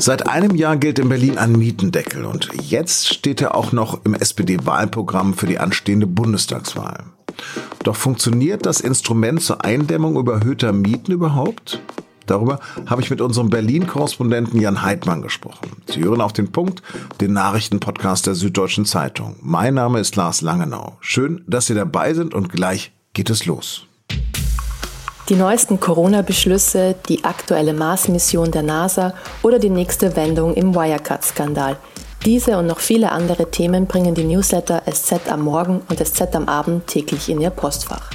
Seit einem Jahr gilt in Berlin ein Mietendeckel und jetzt steht er auch noch im SPD-Wahlprogramm für die anstehende Bundestagswahl. Doch funktioniert das Instrument zur Eindämmung überhöhter Mieten überhaupt? Darüber habe ich mit unserem Berlin-Korrespondenten Jan Heidmann gesprochen. Sie hören auf den Punkt, den Nachrichtenpodcast der Süddeutschen Zeitung. Mein Name ist Lars Langenau. Schön, dass Sie dabei sind und gleich geht es los. Die neuesten Corona-Beschlüsse, die aktuelle Mars-Mission der NASA oder die nächste Wendung im Wirecard-Skandal. Diese und noch viele andere Themen bringen die Newsletter SZ am Morgen und SZ am Abend täglich in Ihr Postfach.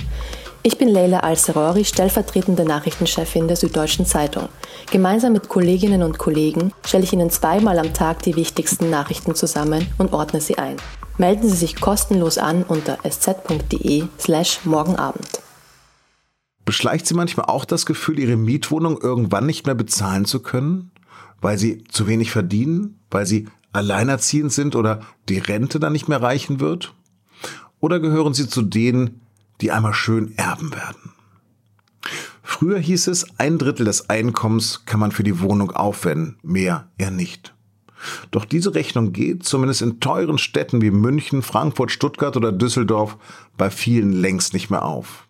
Ich bin Leila Al-Serori, stellvertretende Nachrichtenchefin der Süddeutschen Zeitung. Gemeinsam mit Kolleginnen und Kollegen stelle ich Ihnen zweimal am Tag die wichtigsten Nachrichten zusammen und ordne sie ein. Melden Sie sich kostenlos an unter sz.de slash morgenabend. Beschleicht Sie manchmal auch das Gefühl, Ihre Mietwohnung irgendwann nicht mehr bezahlen zu können, weil Sie zu wenig verdienen, weil Sie alleinerziehend sind oder die Rente dann nicht mehr reichen wird? Oder gehören Sie zu denen, die einmal schön erben werden? Früher hieß es, ein Drittel des Einkommens kann man für die Wohnung aufwenden, mehr eher nicht. Doch diese Rechnung geht, zumindest in teuren Städten wie München, Frankfurt, Stuttgart oder Düsseldorf, bei vielen längst nicht mehr auf.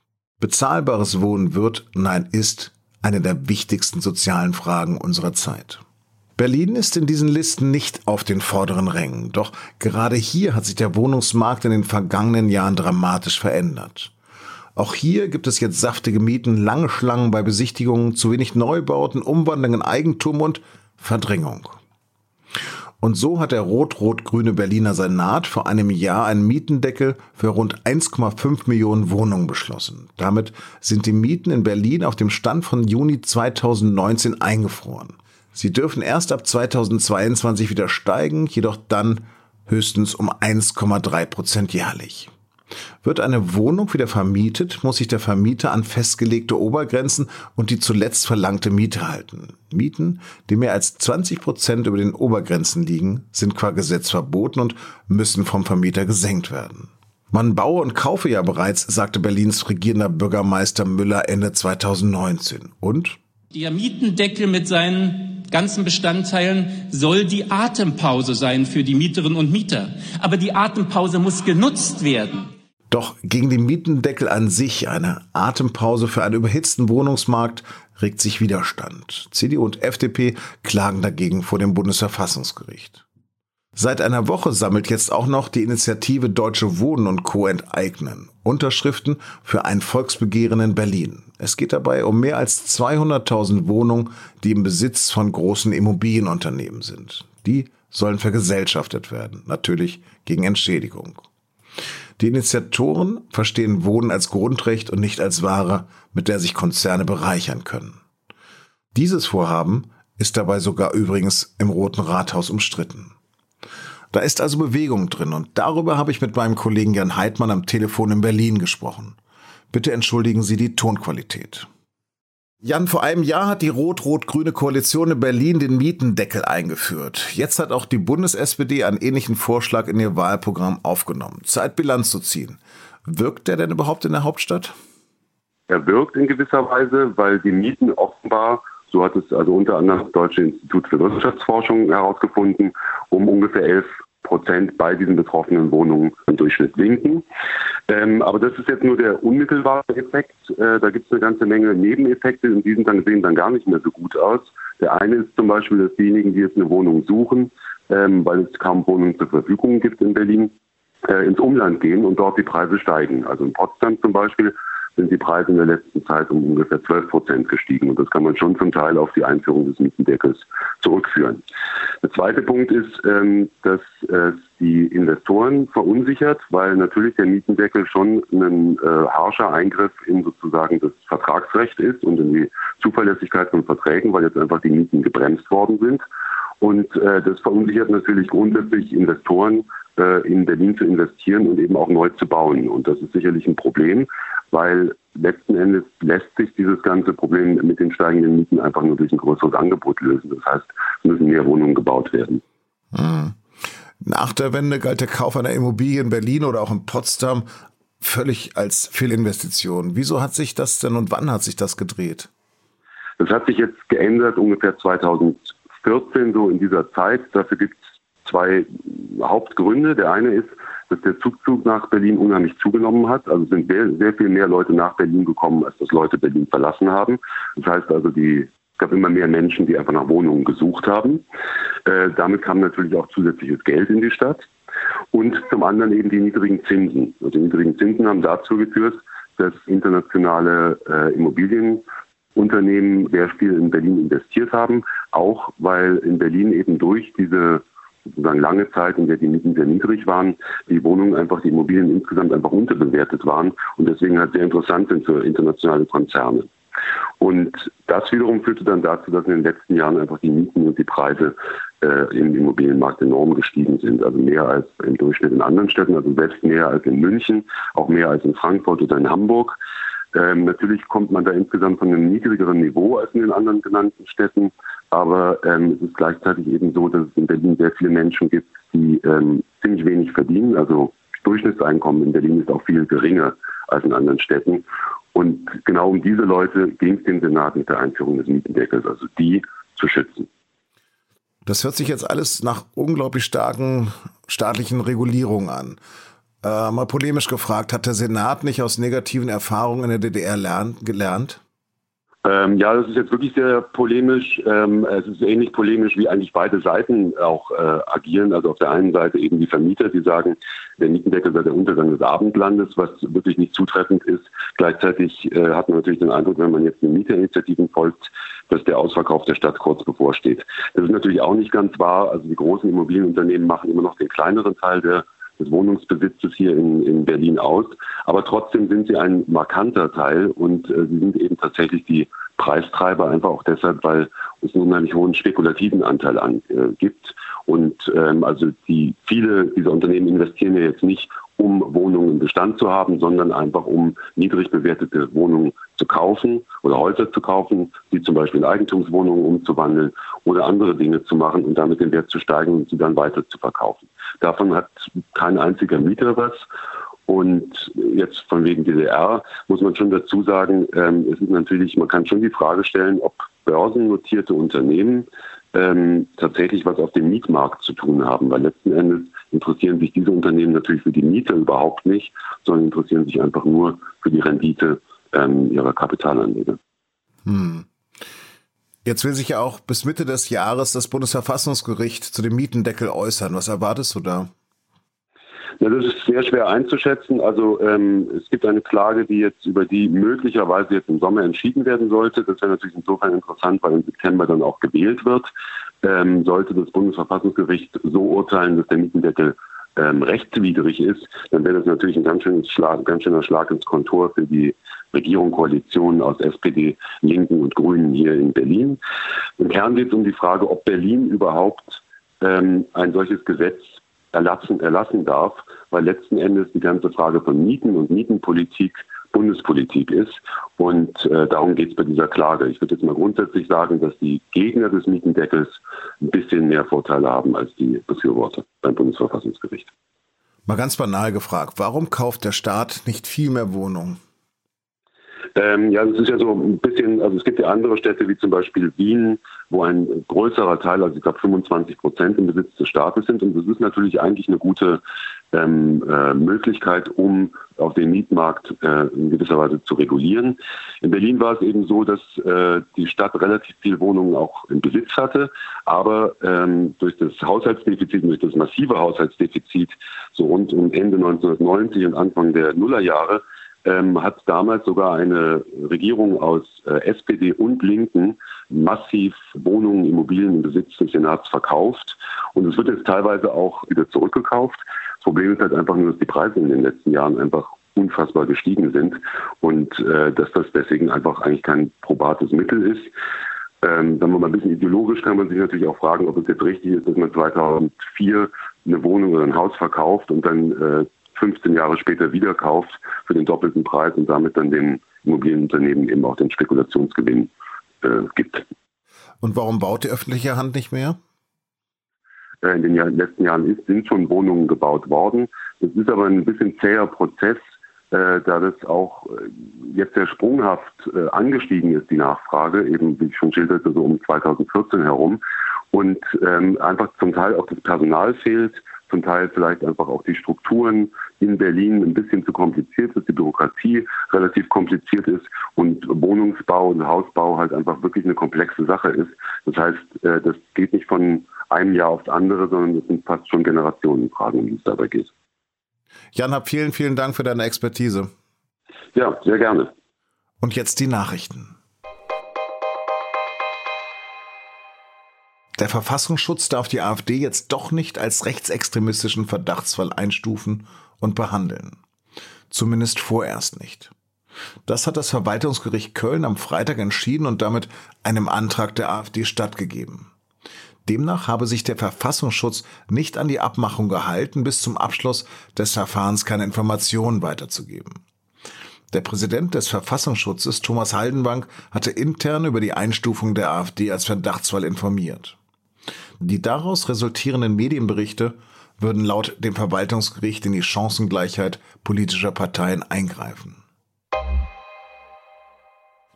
Bezahlbares Wohnen wird, nein ist, eine der wichtigsten sozialen Fragen unserer Zeit. Berlin ist in diesen Listen nicht auf den vorderen Rängen, doch gerade hier hat sich der Wohnungsmarkt in den vergangenen Jahren dramatisch verändert. Auch hier gibt es jetzt saftige Mieten, lange Schlangen bei Besichtigungen, zu wenig Neubauten, Umwandlungen in Eigentum und Verdrängung. Und so hat der rot-rot-grüne Berliner Senat vor einem Jahr einen Mietendeckel für rund 1,5 Millionen Wohnungen beschlossen. Damit sind die Mieten in Berlin auf dem Stand von Juni 2019 eingefroren. Sie dürfen erst ab 2022 wieder steigen, jedoch dann höchstens um 1,3 Prozent jährlich. Wird eine Wohnung wieder vermietet, muss sich der Vermieter an festgelegte Obergrenzen und die zuletzt verlangte Miete halten. Mieten, die mehr als 20 Prozent über den Obergrenzen liegen, sind qua Gesetz verboten und müssen vom Vermieter gesenkt werden. Man baue und kaufe ja bereits, sagte Berlins regierender Bürgermeister Müller Ende 2019. Und? Der Mietendeckel mit seinen ganzen Bestandteilen soll die Atempause sein für die Mieterinnen und Mieter. Aber die Atempause muss genutzt werden. Doch gegen den Mietendeckel an sich, eine Atempause für einen überhitzten Wohnungsmarkt, regt sich Widerstand. CDU und FDP klagen dagegen vor dem Bundesverfassungsgericht. Seit einer Woche sammelt jetzt auch noch die Initiative Deutsche Wohnen und Co. enteignen Unterschriften für ein Volksbegehren in Berlin. Es geht dabei um mehr als 200.000 Wohnungen, die im Besitz von großen Immobilienunternehmen sind. Die sollen vergesellschaftet werden, natürlich gegen Entschädigung. Die Initiatoren verstehen Wohnen als Grundrecht und nicht als Ware, mit der sich Konzerne bereichern können. Dieses Vorhaben ist dabei sogar übrigens im Roten Rathaus umstritten. Da ist also Bewegung drin und darüber habe ich mit meinem Kollegen Jan Heidmann am Telefon in Berlin gesprochen. Bitte entschuldigen Sie die Tonqualität. Jan, vor einem Jahr hat die rot-rot-grüne Koalition in Berlin den Mietendeckel eingeführt. Jetzt hat auch die Bundes-SPD einen ähnlichen Vorschlag in ihr Wahlprogramm aufgenommen. Zeit Bilanz zu ziehen. Wirkt der denn überhaupt in der Hauptstadt? Er wirkt in gewisser Weise, weil die Mieten offenbar, so hat es also unter anderem das Deutsche Institut für Wirtschaftsforschung herausgefunden, um ungefähr 11 Prozent bei diesen betroffenen Wohnungen im Durchschnitt sinken. Ähm, aber das ist jetzt nur der unmittelbare Effekt. Äh, da gibt es eine ganze Menge Nebeneffekte und die sind dann, sehen dann gar nicht mehr so gut aus. Der eine ist zum Beispiel, dass diejenigen, die jetzt eine Wohnung suchen, ähm, weil es kaum Wohnungen zur Verfügung gibt in Berlin, äh, ins Umland gehen und dort die Preise steigen. Also in Potsdam zum Beispiel sind die Preise in der letzten Zeit um ungefähr 12 Prozent gestiegen. Und das kann man schon zum Teil auf die Einführung des Mietendeckels zurückführen. Der zweite Punkt ist, ähm, dass es die Investoren verunsichert, weil natürlich der Mietendeckel schon ein äh, harscher Eingriff in sozusagen das Vertragsrecht ist und in die Zuverlässigkeit von Verträgen, weil jetzt einfach die Mieten gebremst worden sind. Und äh, das verunsichert natürlich grundsätzlich Investoren, äh, in Berlin zu investieren und eben auch neu zu bauen. Und das ist sicherlich ein Problem, weil letzten Endes lässt sich dieses ganze Problem mit den steigenden Mieten einfach nur durch ein größeres Angebot lösen. Das heißt, es müssen mehr Wohnungen gebaut werden. Hm. Nach der Wende galt der Kauf einer Immobilie in Berlin oder auch in Potsdam völlig als Fehlinvestition. Wieso hat sich das denn und wann hat sich das gedreht? Das hat sich jetzt geändert ungefähr 2000 2014 so in dieser Zeit. Dafür gibt es zwei Hauptgründe. Der eine ist, dass der Zugzug nach Berlin unheimlich zugenommen hat. Also sind sehr, sehr viel mehr Leute nach Berlin gekommen, als dass Leute Berlin verlassen haben. Das heißt also, die es gab immer mehr Menschen, die einfach nach Wohnungen gesucht haben. Äh, damit kam natürlich auch zusätzliches Geld in die Stadt. Und zum anderen eben die niedrigen Zinsen. Also die niedrigen Zinsen haben dazu geführt, dass internationale äh, Immobilienunternehmen sehr viel in Berlin investiert haben, auch weil in Berlin eben durch diese sozusagen lange Zeit, in der die Mieten sehr niedrig waren, die Wohnungen einfach, die Immobilien insgesamt einfach unterbewertet waren und deswegen halt sehr interessant sind für internationale Konzerne. Und das wiederum führte dann dazu, dass in den letzten Jahren einfach die Mieten und die Preise äh, im Immobilienmarkt enorm gestiegen sind. Also mehr als im Durchschnitt in anderen Städten, also selbst mehr als in München, auch mehr als in Frankfurt oder in Hamburg. Ähm, natürlich kommt man da insgesamt von einem niedrigeren Niveau als in den anderen genannten Städten, aber ähm, es ist gleichzeitig eben so, dass es in Berlin sehr viele Menschen gibt, die ähm, ziemlich wenig verdienen. Also Durchschnittseinkommen in Berlin ist auch viel geringer als in anderen Städten. Und genau um diese Leute ging es dem Senat mit der Einführung des Mietendeckels, also die zu schützen. Das hört sich jetzt alles nach unglaublich starken staatlichen Regulierungen an. Äh, mal polemisch gefragt, hat der Senat nicht aus negativen Erfahrungen in der DDR lernt, gelernt? Ähm, ja, das ist jetzt wirklich sehr polemisch. Ähm, es ist ähnlich polemisch, wie eigentlich beide Seiten auch äh, agieren. Also auf der einen Seite eben die Vermieter, die sagen, der Mietendeckel sei der Untergang des Abendlandes, was wirklich nicht zutreffend ist. Gleichzeitig äh, hat man natürlich den Eindruck, wenn man jetzt den Mieterinitiativen folgt, dass der Ausverkauf der Stadt kurz bevorsteht. Das ist natürlich auch nicht ganz wahr. Also die großen Immobilienunternehmen machen immer noch den kleineren Teil der des Wohnungsbesitzes hier in, in Berlin aus. Aber trotzdem sind sie ein markanter Teil und äh, sie sind eben tatsächlich die Preistreiber, einfach auch deshalb, weil es einen unheimlich hohen spekulativen Anteil an, äh, gibt. Und ähm, also die viele dieser Unternehmen investieren ja jetzt nicht, um Wohnungen im Bestand zu haben, sondern einfach um niedrig bewertete Wohnungen zu kaufen oder Häuser zu kaufen, die zum Beispiel in Eigentumswohnungen umzuwandeln oder andere Dinge zu machen und damit den Wert zu steigen und sie dann weiter zu verkaufen. Davon hat kein einziger Mieter was. Und jetzt von wegen DDR muss man schon dazu sagen, ähm, es ist natürlich, man kann schon die Frage stellen, ob börsennotierte Unternehmen ähm, tatsächlich was auf dem Mietmarkt zu tun haben, weil letzten Endes interessieren sich diese Unternehmen natürlich für die Miete überhaupt nicht, sondern interessieren sich einfach nur für die Rendite ähm, ihrer Kapitalanleger. Hm. Jetzt will sich ja auch bis Mitte des Jahres das Bundesverfassungsgericht zu dem Mietendeckel äußern. Was erwartest du da? Ja, das ist sehr schwer einzuschätzen. Also ähm, es gibt eine Klage, die jetzt über die möglicherweise jetzt im Sommer entschieden werden sollte. Das wäre natürlich insofern interessant, weil im September dann auch gewählt wird. Ähm, sollte das Bundesverfassungsgericht so urteilen, dass der Mietendeckel ähm, rechtswidrig ist, dann wäre das natürlich ein ganz, schönes Schlag, ganz schöner Schlag ins Kontor für die Regierung, Koalition aus SPD, Linken und Grünen hier in Berlin. Im Kern geht es um die Frage, ob Berlin überhaupt ähm, ein solches Gesetz erlassen, erlassen darf, weil letzten Endes die ganze Frage von Mieten und Mietenpolitik Bundespolitik ist. Und äh, darum geht es bei dieser Klage. Ich würde jetzt mal grundsätzlich sagen, dass die Gegner des Mietendeckels ein bisschen mehr Vorteile haben als die Befürworter beim Bundesverfassungsgericht. Mal ganz banal gefragt, warum kauft der Staat nicht viel mehr Wohnungen? Ähm, ja, das ist ja so ein bisschen, also es gibt ja andere Städte wie zum Beispiel Wien, wo ein größerer Teil, also ich glaube 25 Prozent im Besitz des Staates sind. Und das ist natürlich eigentlich eine gute ähm, äh, Möglichkeit, um auf den Mietmarkt äh, in gewisser Weise zu regulieren. In Berlin war es eben so, dass äh, die Stadt relativ viele Wohnungen auch im Besitz hatte, aber ähm, durch das Haushaltsdefizit, durch das massive Haushaltsdefizit so rund um Ende 1990 und Anfang der Nullerjahre ähm, hat damals sogar eine Regierung aus äh, SPD und Linken massiv Wohnungen, Immobilien im Besitz des Senats verkauft. Und es wird jetzt teilweise auch wieder zurückgekauft. Das Problem ist halt einfach nur, dass die Preise in den letzten Jahren einfach unfassbar gestiegen sind und äh, dass das deswegen einfach eigentlich kein probates Mittel ist. Ähm, sagen wir mal ein bisschen ideologisch kann man sich natürlich auch fragen, ob es jetzt richtig ist, dass man 2004 eine Wohnung oder ein Haus verkauft und dann äh, 15 Jahre später wieder kauft für den doppelten Preis und damit dann den Immobilienunternehmen eben auch den Spekulationsgewinn äh, gibt. Und warum baut die öffentliche Hand nicht mehr? Äh, in den letzten Jahren ist, sind schon Wohnungen gebaut worden. Das ist aber ein bisschen zäher Prozess, äh, da das auch äh, jetzt sehr sprunghaft äh, angestiegen ist, die Nachfrage, eben wie ich schon schilderte, so um 2014 herum. und ähm, einfach zum Teil auch das Personal fehlt, zum Teil vielleicht einfach auch die Strukturen in Berlin ein bisschen zu kompliziert ist, die Bürokratie relativ kompliziert ist und Wohnungsbau und Hausbau halt einfach wirklich eine komplexe Sache ist. Das heißt, äh, das geht nicht von einem Jahr aufs andere, sondern das sind fast schon Generationenfragen, um die es dabei geht. Jan, hab vielen, vielen Dank für deine Expertise. Ja, sehr gerne. Und jetzt die Nachrichten. Der Verfassungsschutz darf die AfD jetzt doch nicht als rechtsextremistischen Verdachtsfall einstufen und behandeln. Zumindest vorerst nicht. Das hat das Verwaltungsgericht Köln am Freitag entschieden und damit einem Antrag der AfD stattgegeben. Demnach habe sich der Verfassungsschutz nicht an die Abmachung gehalten, bis zum Abschluss des Verfahrens keine Informationen weiterzugeben. Der Präsident des Verfassungsschutzes, Thomas Haldenbank, hatte intern über die Einstufung der AfD als Verdachtsfall informiert. Die daraus resultierenden Medienberichte würden laut dem Verwaltungsgericht in die Chancengleichheit politischer Parteien eingreifen.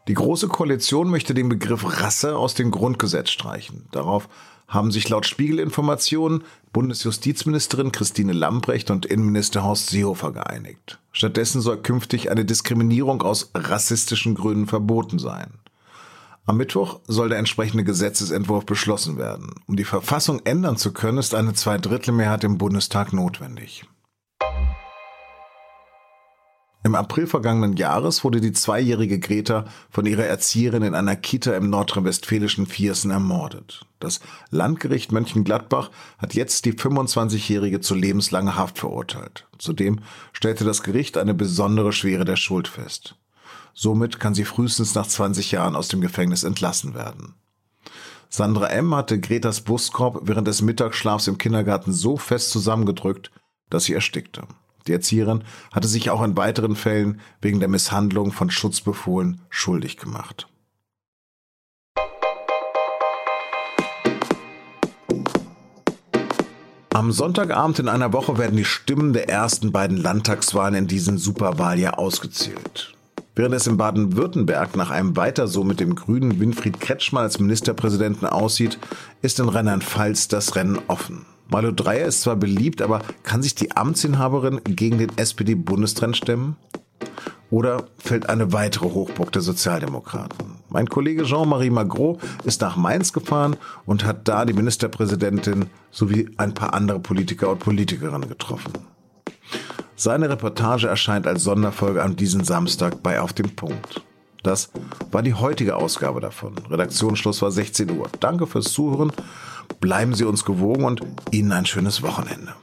Die Große Koalition möchte den Begriff Rasse aus dem Grundgesetz streichen. Darauf haben sich laut Spiegelinformationen Bundesjustizministerin Christine Lambrecht und Innenminister Horst Seehofer geeinigt. Stattdessen soll künftig eine Diskriminierung aus rassistischen Gründen verboten sein. Am Mittwoch soll der entsprechende Gesetzesentwurf beschlossen werden. Um die Verfassung ändern zu können, ist eine Zweidrittelmehrheit im Bundestag notwendig. Im April vergangenen Jahres wurde die zweijährige Greta von ihrer Erzieherin in einer Kita im nordrhein-westfälischen Viersen ermordet. Das Landgericht Mönchengladbach hat jetzt die 25-Jährige zu lebenslanger Haft verurteilt. Zudem stellte das Gericht eine besondere Schwere der Schuld fest. Somit kann sie frühestens nach 20 Jahren aus dem Gefängnis entlassen werden. Sandra M. hatte Gretas Brustkorb während des Mittagsschlafs im Kindergarten so fest zusammengedrückt, dass sie erstickte. Die Erzieherin hatte sich auch in weiteren Fällen wegen der Misshandlung von Schutzbefohlen schuldig gemacht. Am Sonntagabend in einer Woche werden die Stimmen der ersten beiden Landtagswahlen in diesem Superwahljahr ausgezählt. Während es in Baden-Württemberg nach einem Weiter so mit dem grünen Winfried Kretschmann als Ministerpräsidenten aussieht, ist in Rheinland-Pfalz das Rennen offen. Malu Dreyer ist zwar beliebt, aber kann sich die Amtsinhaberin gegen den SPD-Bundestrend stemmen? Oder fällt eine weitere Hochburg der Sozialdemokraten? Mein Kollege Jean-Marie Magro ist nach Mainz gefahren und hat da die Ministerpräsidentin sowie ein paar andere Politiker und Politikerinnen getroffen. Seine Reportage erscheint als Sonderfolge an diesem Samstag bei Auf dem Punkt. Das war die heutige Ausgabe davon. Redaktionsschluss war 16 Uhr. Danke fürs Zuhören. Bleiben Sie uns gewogen und Ihnen ein schönes Wochenende.